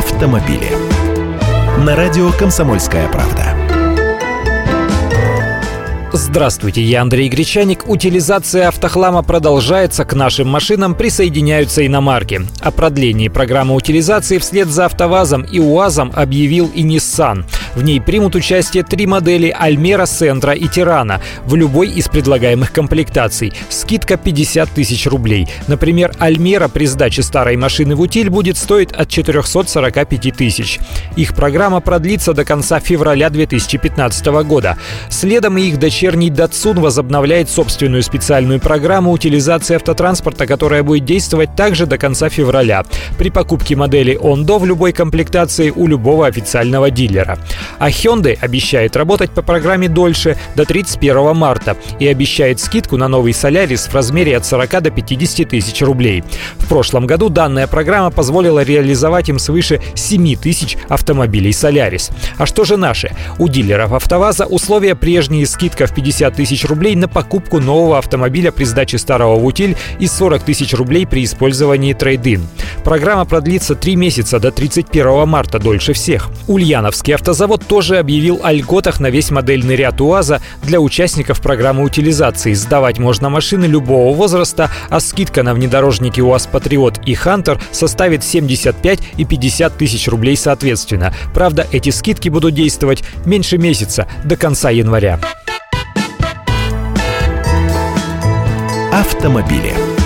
автомобили. На радио «Комсомольская правда». Здравствуйте, я Андрей Гречаник. Утилизация автохлама продолжается. К нашим машинам присоединяются иномарки. О продлении программы утилизации вслед за АвтоВАЗом и УАЗом объявил и Nissan. В ней примут участие три модели Альмера, Сентра и Тирана в любой из предлагаемых комплектаций. Скидка 50 тысяч рублей. Например, Альмера при сдаче старой машины в утиль будет стоить от 445 тысяч. Их программа продлится до конца февраля 2015 года. Следом их дочерний Датсун возобновляет собственную специальную программу утилизации автотранспорта, которая будет действовать также до конца февраля. При покупке модели Ондо в любой комплектации у любого официального дилера. А Hyundai обещает работать по программе дольше, до 31 марта, и обещает скидку на новый Solaris в размере от 40 до 50 тысяч рублей. В прошлом году данная программа позволила реализовать им свыше 7 тысяч автомобилей Solaris. А что же наши? У дилеров АвтоВАЗа условия прежние скидка в 50 тысяч рублей на покупку нового автомобиля при сдаче старого в утиль и 40 тысяч рублей при использовании трейдин. Программа продлится 3 месяца до 31 марта дольше всех. Ульяновский автозавод Завод тоже объявил о льготах на весь модельный ряд УАЗа для участников программы утилизации. Сдавать можно машины любого возраста, а скидка на внедорожники УАЗ Патриот и Хантер составит 75 и 50 тысяч рублей соответственно. Правда, эти скидки будут действовать меньше месяца, до конца января. Автомобили.